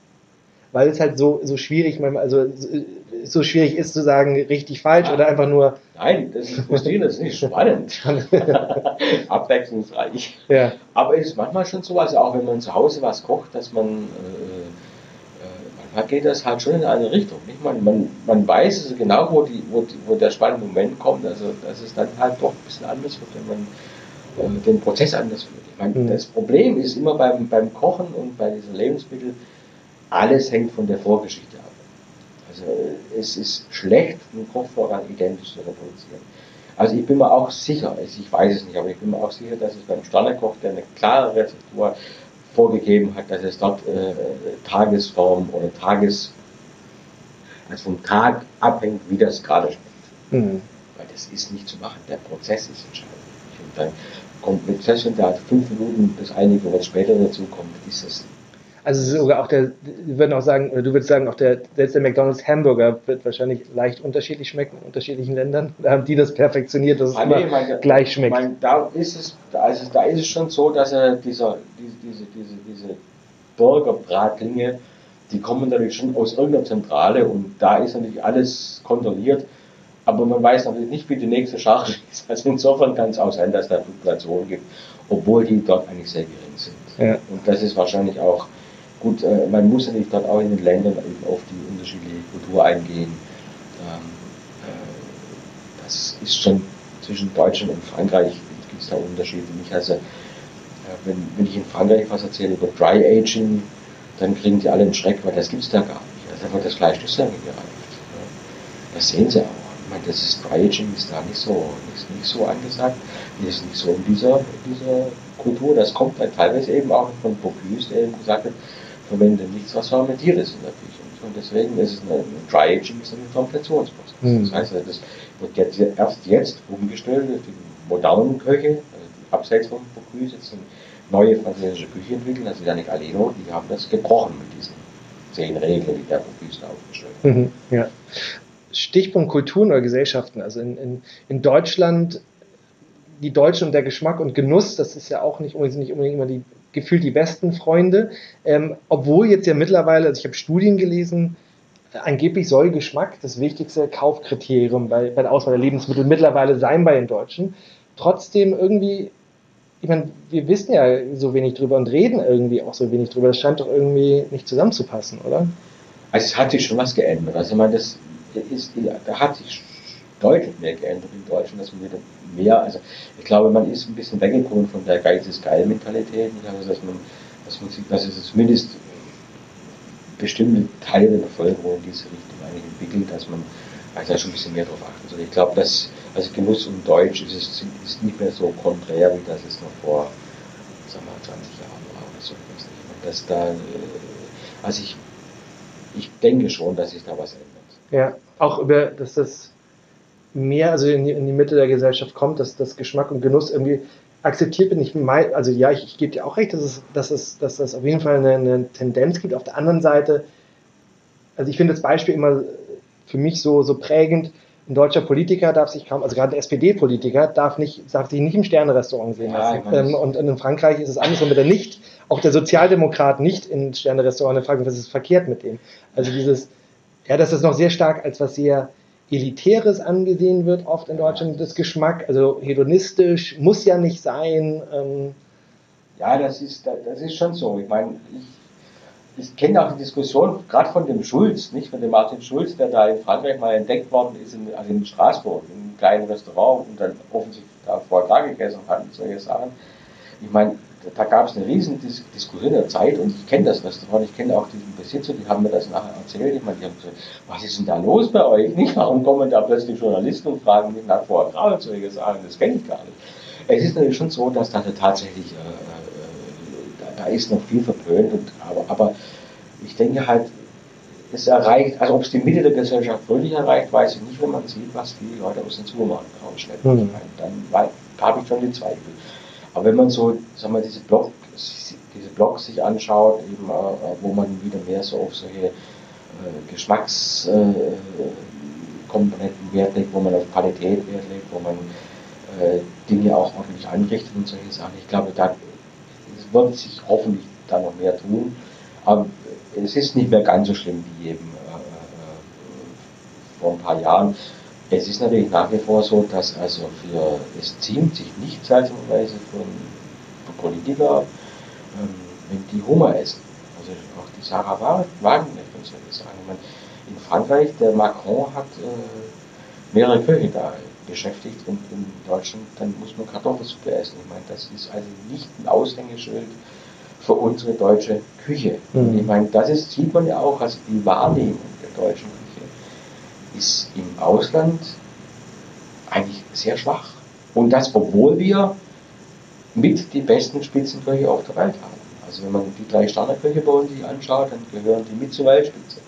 Weil es halt so, so schwierig manchmal, also so schwierig ist zu sagen, richtig falsch ja. oder einfach nur. Nein, das ist frustrierend, das ist nicht spannend. Abwechslungsreich. Ja. Aber es ist manchmal schon so, also auch wenn man zu Hause was kocht, dass man, äh, geht das halt schon in eine Richtung. Nicht? Man, man, man weiß also genau, wo, die, wo, die, wo der spannende Moment kommt, also dass es dann halt doch ein bisschen anders wird, wenn man den Prozess anders führt. Ich meine, mhm. das Problem ist immer beim, beim Kochen und bei diesen Lebensmitteln, alles hängt von der Vorgeschichte ab. Also es ist schlecht, einen Kochvorgang identisch zu reproduzieren. Also ich bin mir auch sicher, also ich weiß es nicht, aber ich bin mir auch sicher, dass es beim Sternekoch, der eine klare Rezeptur vorgegeben hat, dass es dort äh, Tagesform oder Tages, also vom Tag abhängt, wie das gerade schmeckt. Mhm. Weil das ist nicht zu machen, der Prozess ist entscheidend. Und dann kommt mit selbst wenn da fünf Minuten das einige was später dazu kommt, ist das. Also sogar auch der, wir würden auch sagen, oder du würdest sagen, auch der, selbst der McDonalds Hamburger wird wahrscheinlich leicht unterschiedlich schmecken in unterschiedlichen Ländern. Da haben die das perfektioniert, dass es ah, immer nee, mein, gleich schmeckt. Mein, da ist es, also da ist es schon so, dass er dieser, diese, diese, diese, diese Burgerbratlinge, die kommen natürlich schon aus irgendeiner Zentrale und da ist natürlich alles kontrolliert aber man weiß natürlich nicht, wie die nächste Schachtel ist. Also insofern kann es auch sein, dass da Fluktuationen gibt, obwohl die dort eigentlich sehr gering sind. Ja. Und das ist wahrscheinlich auch gut, äh, man muss nicht dort auch in den Ländern eben auf die unterschiedliche Kultur eingehen. Ähm, äh, das ist schon zwischen Deutschland und Frankreich gibt es da Unterschiede. Nicht? Also, äh, wenn, wenn ich in Frankreich was erzähle über Dry Aging, dann kriegen die alle einen Schreck, weil das gibt es da gar nicht. Also wird das Fleisch nicht lange gereift. Das sehen sie auch meine, das ist Dryaging ist da nicht so, ist nicht so angesagt, ist nicht so in dieser, dieser Kultur. Das kommt halt teilweise eben auch von Bocuse, der eben gesagt hat, verwende nichts, was fermentiert ist in der Küche. Und deswegen ist es ein Dryaging ist ein Fermentationsprozess. Mhm. Das heißt, das wird jetzt, erst jetzt umgestellt durch die modernen Köche, also abseits von Bocuse, jetzt eine neue französische Küche entwickeln, also Yannick Aleno, die haben das gebrochen mit diesen zehn Regeln, die der Bocuse aufgestellt hat. Mhm, ja. Stichpunkt Kulturen oder Gesellschaften. Also in, in, in Deutschland, die Deutschen und der Geschmack und Genuss, das ist ja auch nicht nicht unbedingt immer die gefühlt die besten Freunde. Ähm, obwohl jetzt ja mittlerweile, also ich habe Studien gelesen, angeblich soll Geschmack das wichtigste Kaufkriterium bei, bei der Auswahl der Lebensmittel mittlerweile sein bei den Deutschen. Trotzdem irgendwie, ich meine, wir wissen ja so wenig drüber und reden irgendwie auch so wenig drüber. Das scheint doch irgendwie nicht zusammenzupassen, oder? Also es hat sich schon was geändert. Also ich meine, das ist, da hat sich deutlich mehr geändert in Deutschland, dass man wieder mehr, also ich glaube, man ist ein bisschen weggekommen von der Geiz ist geil Mentalität, also dass man, dass man dass es zumindest bestimmte Teile der Bevölkerung in diese Richtung eigentlich entwickelt, dass man also schon ein bisschen mehr drauf achtet. Also ich glaube, dass also Genuss und Deutsch ist, es, ist nicht mehr so konträr, wie das es noch vor sagen wir, 20 Jahren war oder so. Dass da, äh, also ich, ich denke schon, dass sich da was ändert. Ja, auch über, dass das mehr also in die, in die Mitte der Gesellschaft kommt, dass das Geschmack und Genuss irgendwie akzeptiert bin. Ich mein, also ja, ich, ich gebe dir auch recht, dass es, dass es, dass es auf jeden Fall eine, eine Tendenz gibt. Auf der anderen Seite, also ich finde das Beispiel immer für mich so, so prägend. Ein deutscher Politiker darf sich kaum, also gerade ein SPD-Politiker darf nicht, darf sich nicht im Sterne-Restaurant sehen lassen. Ja, ähm, und in Frankreich ist es anders, wenn er nicht, auch der Sozialdemokrat nicht in Sterne-Restaurant fragt, was ist verkehrt mit dem? Also dieses, ja, das noch sehr stark als was sehr Elitäres angesehen wird, oft in Deutschland, das Geschmack, also hedonistisch, muss ja nicht sein. Ähm. Ja, das ist, das ist schon so. Ich meine, ich, ich kenne auch die Diskussion, gerade von dem Schulz, nicht von dem Martin Schulz, der da in Frankreich mal entdeckt worden ist, in, also in Straßburg, in einem kleinen Restaurant und dann offensichtlich da da gegessen hat und solche Sachen. Ich meine, da gab es eine riesen Dis Diskussion der Zeit und ich kenne das Restaurant, ich kenne auch diesen Besitzer, die haben mir das nachher erzählt. Ich meine, die haben gesagt, was ist denn da los bei euch? Nicht? Warum kommen da plötzlich Journalisten und fragen mich nach vorher Grau zu sagen, das kenne ich gar nicht. Es ist natürlich schon so, dass da tatsächlich, äh, äh, da, da, ist noch viel verpönt, und, aber, aber ich denke halt, es erreicht, also ob es die Mitte der Gesellschaft wirklich erreicht, weiß ich nicht, wenn man sieht, was die Leute aus den Supermärkten rausschleppen. Mhm. Dann habe ich schon die Zweifel. Aber wenn man so, sagen wir, diese, Blog, diese Blogs sich anschaut, eben, äh, wo man wieder mehr so auf solche äh, Geschmackskomponenten äh, Wert legt, wo man auf Qualität Wert legt, wo man Dinge auch ordentlich anrichtet und solche Sachen. Ich glaube, da wird sich hoffentlich da noch mehr tun. Aber es ist nicht mehr ganz so schlimm wie eben vor ein paar Jahren. Es ist natürlich nach wie vor so, dass also für, es ziemt sich nicht seltsamerweise von, von Politiker, ähm, wenn die Hummer essen. Also auch die Sarah Wagenknecht und solche Sachen. Meine, in Frankreich, der Macron hat äh, mehrere Köche da beschäftigt und in Deutschland, dann muss man Kartoffelsuppe essen. Ich meine, das ist also nicht ein Aushängeschild für unsere deutsche Küche. Mhm. Ich meine, das ist, sieht man ja auch, also die Wahrnehmung der deutschen ist im Ausland eigentlich sehr schwach. Und das, obwohl wir mit die besten Spitzenköche auf der Welt haben. Also wenn man die drei Sterneköche bei uns sich anschaut, dann gehören die mit zur Weltspitze.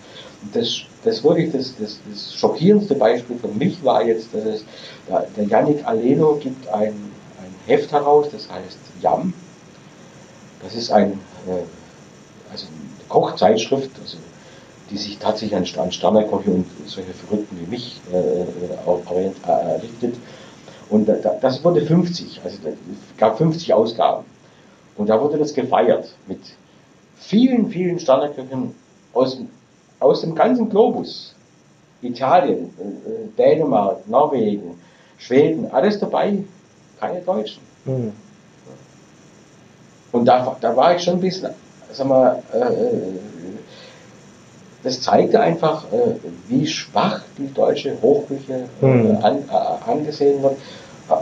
Und das, das wirklich das, das, das schockierendste Beispiel für mich war jetzt, dass es, der Yannick Aleno gibt ein, ein Heft heraus, das heißt Yam. Das ist ein, äh, also eine Kochzeitschrift, also die sich tatsächlich an, an und solche Verrückten wie mich äh, äh, äh richtet. Und das wurde 50, also es gab 50 Ausgaben. Und da wurde das gefeiert mit vielen, vielen Sterneköchen aus, aus dem ganzen Globus. Italien, Dänemark, Norwegen, Schweden, alles dabei, keine Deutschen. Mhm. Und da, da war ich schon ein bisschen, sag mal, äh, das zeigte einfach, äh, wie schwach die deutsche Hochküche mhm. an, äh, angesehen wird,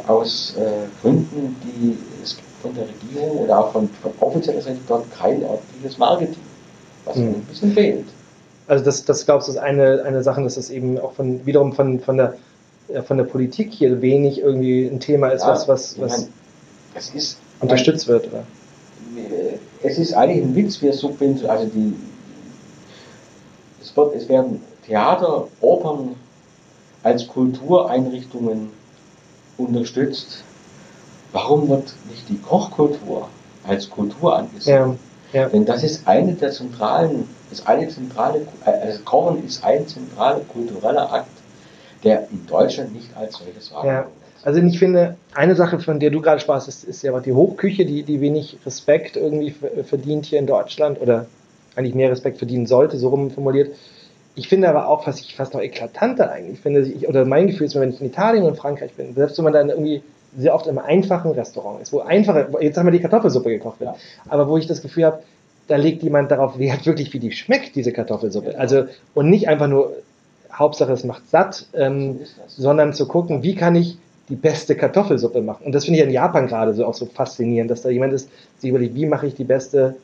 aus Gründen, die es von der Regierung oder auch von, von offizieller Seite dort kein ordentliches Marketing, was mhm. ein bisschen fehlt. Also das, das glaubst du, ist eine, eine Sache, dass es eben auch von wiederum von, von der von der Politik hier wenig irgendwie ein Thema ist, ja, was, was, was meine, unterstützt wird, oder? Es ist eigentlich ein Witz, wir subventionieren, also die, wird, es werden Theater, Opern als Kultureinrichtungen unterstützt. Warum wird nicht die Kochkultur als Kultur angesehen? Ja, ja. Denn das ist eine der zentralen, das eine zentrale, also Kochen ist ein zentraler kultureller Akt, der in Deutschland nicht als solches wahrgenommen ja. Also ich finde, eine Sache, von der du gerade sprachst, ist, ist ja die Hochküche, die, die wenig Respekt irgendwie verdient hier in Deutschland oder eigentlich mehr Respekt verdienen sollte, so rum formuliert. Ich finde aber auch, was ich fast noch eklatanter eigentlich finde, ich, oder mein Gefühl ist, wenn ich in Italien und Frankreich bin, selbst wenn man dann irgendwie sehr oft im einfachen Restaurant ist, wo einfache, jetzt haben wir die Kartoffelsuppe gekocht wird, aber wo ich das Gefühl habe, da legt jemand darauf Wert, wirklich wie die schmeckt, diese Kartoffelsuppe. Also, und nicht einfach nur, Hauptsache es macht satt, ähm, sondern zu gucken, wie kann ich die beste Kartoffelsuppe machen. Und das finde ich in Japan gerade so auch so faszinierend, dass da jemand ist, sich überlegt, wie mache ich die beste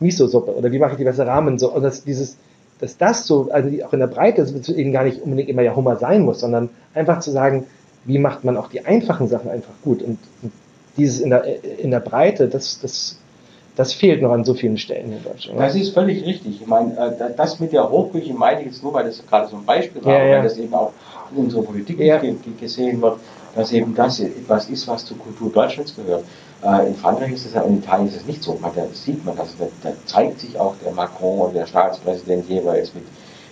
Miso-Suppe oder wie mache ich die beste Ramen-Suppe. Und dass dieses, dass das so, also auch in der Breite, dass eben gar nicht unbedingt immer ja Hummer sein muss, sondern einfach zu sagen, wie macht man auch die einfachen Sachen einfach gut. Und, und dieses in der, in der Breite, das, das, das fehlt noch an so vielen Stellen in Deutschland. Das ist völlig richtig. Ich meine, äh, das mit der Hochküche meine ich jetzt nur, weil das gerade so ein Beispiel war, Ja, ja. weil das eben auch in unserer Politik Ja. ge- ge- gesehen wird, dass eben das etwas ist, was zur Kultur Deutschlands gehört. Äh, In Frankreich ist es ja, in Italien ist es nicht so. Man, da sieht man, also da, da zeigt sich auch der Macron oder der Staatspräsident jeweils mit,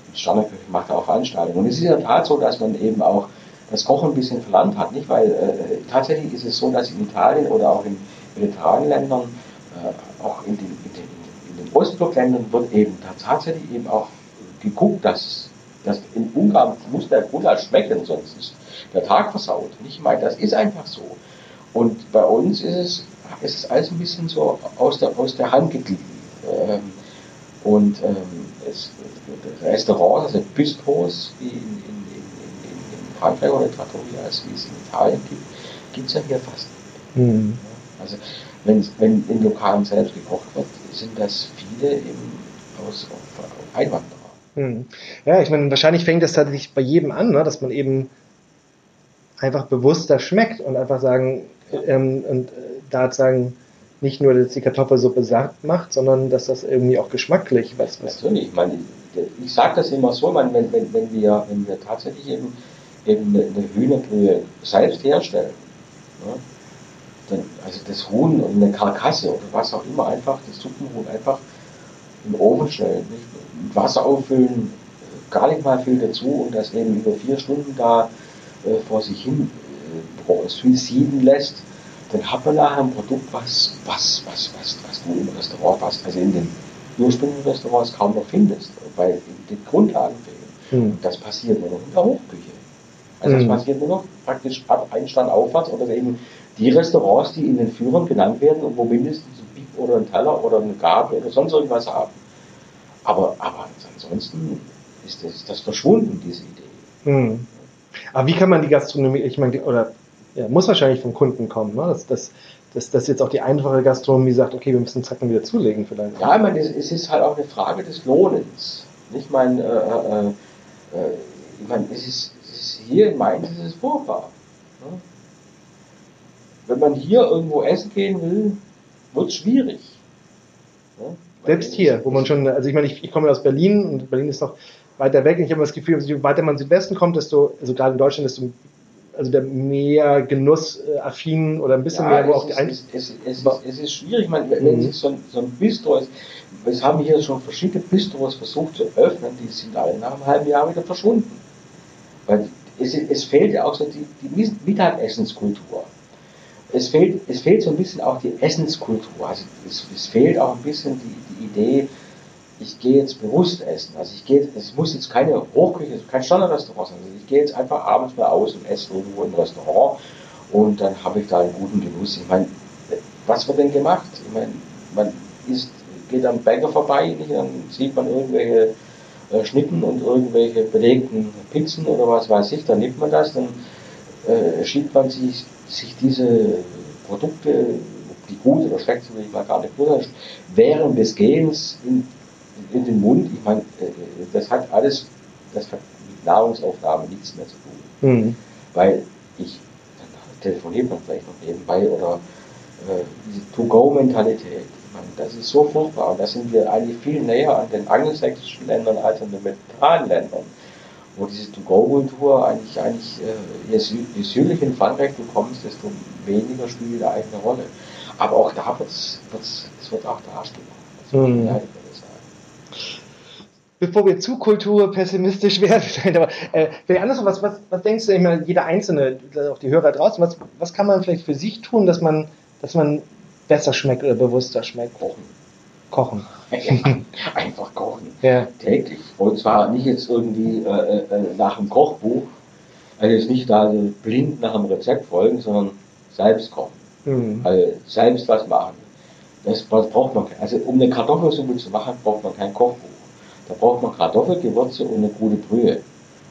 mit Sterneküche, macht auch Veranstaltungen. Und es ist in der Tat so, dass man eben auch das Kochen ein bisschen verlernt hat, nicht? Weil äh, tatsächlich ist es so, dass in Italien oder auch in mediterranen Ländern, äh, auch in den, in den, in den Ostblockländern wird eben tatsächlich eben auch geguckt, dass, dass in Ungarn muss der Gulasch schmecken, sonst ist der Tag versaut. Und ich meine, das ist einfach so. Und bei uns ist es, ist es alles ein bisschen so aus der, aus der Hand geglitten. Ähm, und ähm, es, Restaurants, also Bistros, wie in, in, in, in, in Frankreich oder Trattorias, wie es in Italien gibt, gibt es ja hier fast nicht. Hm. Also wenn, wenn in Lokalen selbst gekocht wird, sind das viele eben aus Einwanderer. Hm. Ja, ich meine, wahrscheinlich fängt das tatsächlich bei jedem an, ne, dass man eben einfach bewusster schmeckt und einfach sagen, ähm, und äh, da sagen, nicht nur, dass die Kartoffelsuppe satt macht, sondern dass das irgendwie auch geschmacklich was was. Natürlich, ich meine, ich, sage das immer so, meine, wenn, wenn, wenn, wir, wenn wir tatsächlich eben, eben eine, Hühnerbrühe selbst herstellen, ne, dann, also das Huhn und eine Karkasse oder was auch immer, einfach das Suppenhuhn einfach im Ofen stellen, nicht? mit Wasser auffüllen, gar nicht mal viel dazu und das eben über vier Stunden da äh, vor sich hin sieden lässt, dann hat man nachher ein Produkt, was, was, was, was, was du im Restaurant fast, also in den ursprünglichen Restaurants kaum noch findest, weil die Grundlagen fehlen. Hm. Das passiert nur noch in der Hochküche. Also das passiert nur noch praktisch ab einen Stand aufwärts oder eben die Restaurants, die in den Führern genannt werden und wo mindestens ein Bib oder ein Teller oder eine Gabel oder sonst irgendwas haben. Aber, aber ansonsten ist das, das verschwunden, diese Idee. Hm. Aber wie kann man die Gastronomie, ich meine, oder ja, muss wahrscheinlich vom Kunden kommen, ne? dass, dass, dass, dass jetzt auch die einfache Gastronomie sagt, okay, wir müssen Zacken wieder zulegen vielleicht. Ja, ich meine, es, ist halt auch eine Frage des Lohnens. Nicht mein, äh, äh, äh, ich meine, es ist, es ist hier in Mainz ist es furchtbar. Ne? Wenn man hier irgendwo essen gehen will, wird es schwierig. Ne? Selbst hier, wo man schon, also ich meine, ich, ich komme ja aus Berlin und Berlin ist noch weiter weg ich habe das Gefühl, je weiter man Südwesten kommt, desto, also gerade in Deutschland, desto also der mehr genussaffin oder ein bisschen Ja, mehr, wo es, auch die ist, ein es, es, es, ist, es ist schwierig, wenn wenn Mhm. sich so ein, so ein Bistro ist, es haben hier schon verschiedene Bistros versucht zu öffnen, die sind alle nach einem halben Jahr wieder verschwunden. Weil es, es fehlt ja auch so die, die Mittagessenskultur. Es fehlt, es fehlt so ein bisschen auch die Essenskultur. Also es, es fehlt auch ein bisschen die, die Idee, ich gehe jetzt bewusst essen. Also ich gehe, es muss jetzt keine Hochküche, kein Standardrestaurant sein. Also ich gehe jetzt einfach abends mal aus und esse irgendwo im Restaurant und dann habe ich da einen guten Genuss. Ich meine, was wird denn gemacht? Ich meine, man isst, geht am Bäcker vorbei, nicht? dann sieht man irgendwelche äh, Schnitten und irgendwelche belegten Pizzen oder was weiß ich, dann nimmt man das, dann äh, schiebt man sich, sich diese Produkte, ob die gut oder schlecht sind, will ich mal gar nicht beurteilen, während des Gehens in, in den Mund. Ich meine, äh, das hat alles, das hat mit Nahrungsaufnahme nichts mehr zu tun. Mhm. Weil ich, dann telefoniert man vielleicht noch nebenbei oder äh, diese To-Go-Mentalität. Ich meine, das ist so furchtbar und da sind wir eigentlich viel näher an den angelsächsischen Ländern als an den mediterranen Ländern wo diese To-Go-Kultur eigentlich, eigentlich äh, je, sü je südlicher in Frankreich du kommst, desto weniger spielt da eigentlich eine Rolle. Aber auch da wird's, wird's, es wird auch da stimmen. Das Mhm. ja, ich würde sagen. Bevor wir zu kulturpessimistisch werden, aber äh, vielleicht andersrum, was, was, was denkst du, ich meine, jeder Einzelne, auch die Hörer draußen, was, was kann man vielleicht für sich tun, dass man, dass man besser schmeckt oder bewusster schmeckt? Kochen. Kochen. Einfach kochen. Ja. Täglich. Und zwar nicht jetzt irgendwie äh, äh, nach dem Kochbuch, also jetzt nicht da so blind nach dem Rezept folgen, sondern selbst kochen. Mhm. Also selbst was machen. Das, das braucht man. Also um eine Kartoffelsuppe zu machen, braucht man kein Kochbuch. Da braucht man Kartoffelgewürze und eine gute Brühe.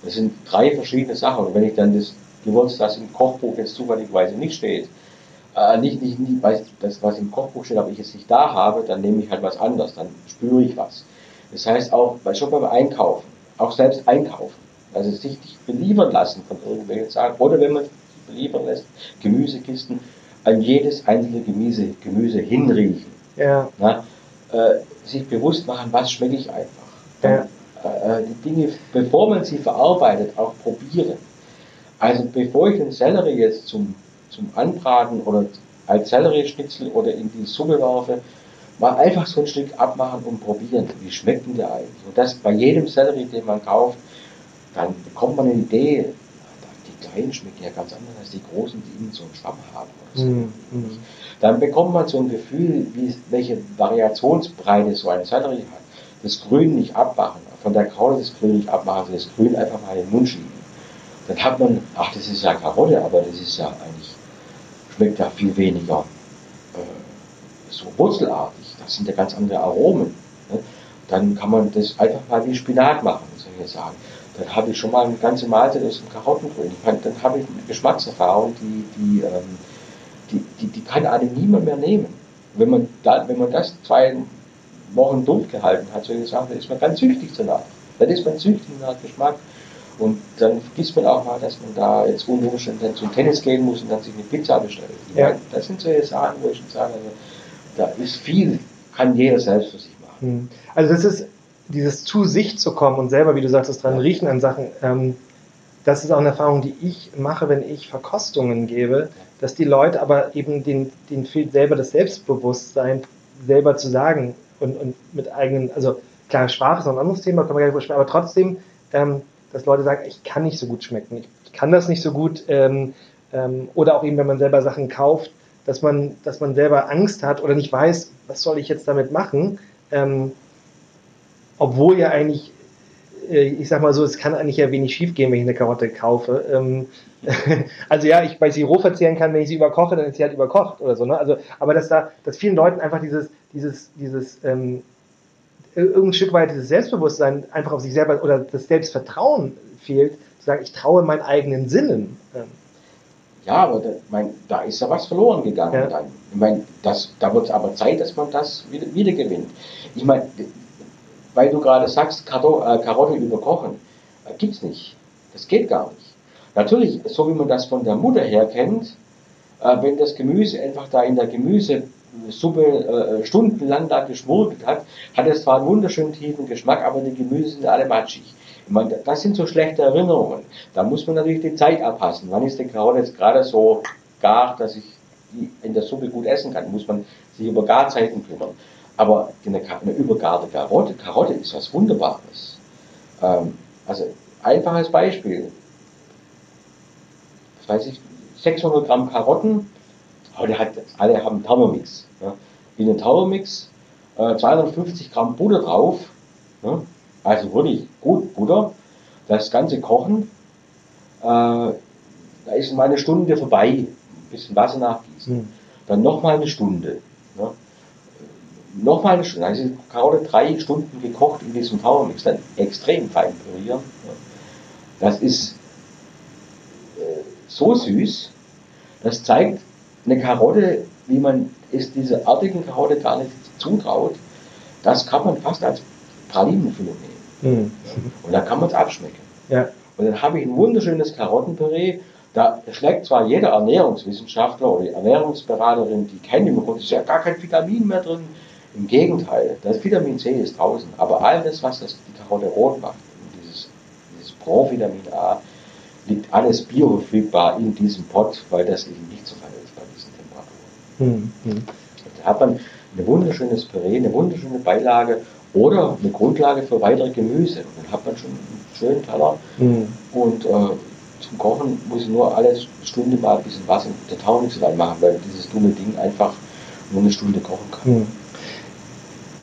Das sind drei verschiedene Sachen. Und wenn ich dann das Gewürz, das im Kochbuch jetzt zufälligerweise nicht steht, äh, nicht, nicht, nicht weiß, das, was im Kochbuch steht, aber ich es nicht da habe, dann nehme ich halt was anderes, dann spüre ich was. Das heißt auch, schon beim Einkaufen, auch selbst einkaufen, also sich nicht beliefern lassen von irgendwelchen Sachen, oder wenn man sich beliefern lässt, Gemüsekisten, an jedes einzelne Gemüse, Gemüse hinriechen. Ja. Na, äh, sich bewusst machen, was schmecke ich einfach. Ja. äh, die Dinge, bevor man sie verarbeitet, auch probieren. Also bevor ich den Sellerie jetzt zum, zum Anbraten oder als Sellerieschnitzel oder in die Suppe werfe, mal einfach so ein Stück abmachen und probieren. Wie schmeckt denn der eigentlich? Und das bei jedem Sellerie, den man kauft, dann bekommt man eine Idee. Die kleinen schmecken ja ganz anders als die großen, die innen so einen Schwamm haben. So. Mhm. Mhm. Dann bekommt man so ein Gefühl, wie, welche Variationsbreite so ein Sellerie hat. Das Grün nicht abmachen, von der Karotte das Grün nicht abmachen, sondern das Grün einfach mal in den Mund schieben. Dann hat man, ach, das ist ja Karotte, aber das ist ja eigentlich, schmeckt ja viel weniger äh, so wurzelartig. Das sind ja ganz andere Aromen. Ne? Dann kann man das einfach mal wie Spinat machen, soll ich jetzt sagen. Dann habe ich schon mal eine ganze Mahlzeit aus dem Karottengrün. Ich kann, dann habe ich eine Geschmackserfahrung, die, die, ähm, die, die, die kann einem niemand mehr nehmen. Wenn man, da, wenn man das zwei Wochen durchgehalten hat, so gesagt, dann ist man ganz süchtig danach. Dann ist man süchtig nach Geschmack. Und dann vergisst man auch mal, dass man da jetzt unter Umständen zum Tennis gehen muss und dann sich eine Pizza bestellt. Ja. meine, Das sind so Sachen, wo ich schon sage, also, da ist viel, kann jeder selbst für sich machen. Mhm. Also das ist dieses zu sich zu kommen und selber, wie du sagtest, dran Ja. riechen an Sachen. Ähm, das ist auch eine Erfahrung, die ich mache, wenn ich Verkostungen gebe, dass die Leute aber eben den, den fehlt selber das Selbstbewusstsein, selber zu sagen und, und mit eigenen, also klar, Sprache ist noch ein anderes Thema, können wir gar nicht besprechen, aber trotzdem, ähm, dass Leute sagen, ich kann nicht so gut schmecken, ich, ich kann das nicht so gut, ähm, ähm, oder auch eben, wenn man selber Sachen kauft, dass man, dass man selber Angst hat oder nicht weiß, was soll ich jetzt damit machen, ähm, obwohl ja eigentlich, ich sag mal so, es kann eigentlich ja wenig schief gehen, wenn ich eine Karotte kaufe. Ähm, also ja, ich bei sie roh verzehren kann, wenn ich sie überkoche, dann ist sie halt überkocht oder so. Ne? Also, aber dass da, dass vielen Leuten einfach dieses, dieses, dieses ähm, irgendein Stück weit dieses Selbstbewusstsein einfach auf sich selber oder das Selbstvertrauen fehlt, zu sagen, ich traue meinen eigenen Sinnen. Ähm, Ja, aber da, mein, da ist ja was verloren gegangen Ja. dann. Ich meine, das, da wird es aber Zeit, dass man das wieder, wieder gewinnt. Ich meine, weil du gerade sagst, Karto, äh, Karotte überkochen, äh, gibt's nicht. Das geht gar nicht. Natürlich, so wie man das von der Mutter her kennt, äh, wenn das Gemüse einfach da in der Gemüsesuppe äh, stundenlang da geschmorgelt hat, hat es zwar einen wunderschönen tiefen Geschmack, aber die Gemüse sind alle matschig. Ich meine, das sind so schlechte Erinnerungen. Da muss man natürlich die Zeit abpassen. Wann ist die Karotte jetzt gerade so gar, dass ich die in der Suppe gut essen kann? Muss man sich über Garzeiten kümmern. Aber eine, eine übergarte Karotte, Karotte ist was Wunderbares. Ähm, also einfaches Beispiel. Was weiß ich, 600 Gramm Karotten, heute hat, alle haben Thermomix. Ne? In den Thermomix äh, 250 Gramm Butter drauf, ne? also wirklich gut Butter, das Ganze kochen, äh, da ist mal eine Stunde vorbei, ein bisschen Wasser nachgießen, hm. dann nochmal eine Stunde. Ne? Nochmal eine Stunde, also die Karotte drei Stunden gekocht in diesem Thermomix, dann extrem fein pürieren. Das ist äh, so süß, das zeigt eine Karotte, wie man es dieser artigen Karotte gar nicht zutraut, das kann man fast als Pralinenfüllung nehmen. Hm. Und da kann man es abschmecken. Ja. Und dann habe ich ein wunderschönes Karottenpüree. Da schlägt zwar jeder Ernährungswissenschaftler oder die Ernährungsberaterin, die kennt immer gut, es ist ja gar kein Vitamin mehr drin. Im Gegenteil, das Vitamin C ist draußen. Aber all das, was das, die Karotte rot macht, und dieses, dieses Provitamin A, liegt alles bioverfügbar in diesem Pot, weil das eben nicht zu verhält bei diesen Temperaturen. Hm. Hm. Da hat man ein wunderschönes Püree, eine wunderschöne Beilage Oder eine Grundlage für weitere Gemüse. Dann hat man schon einen schönen Teller. Mhm. Und äh, zum Kochen muss ich nur alle Stunde mal ein bisschen Wasser, der Tauch nicht so weit machen, weil dieses dumme Ding einfach nur eine Stunde kochen kann. Mhm.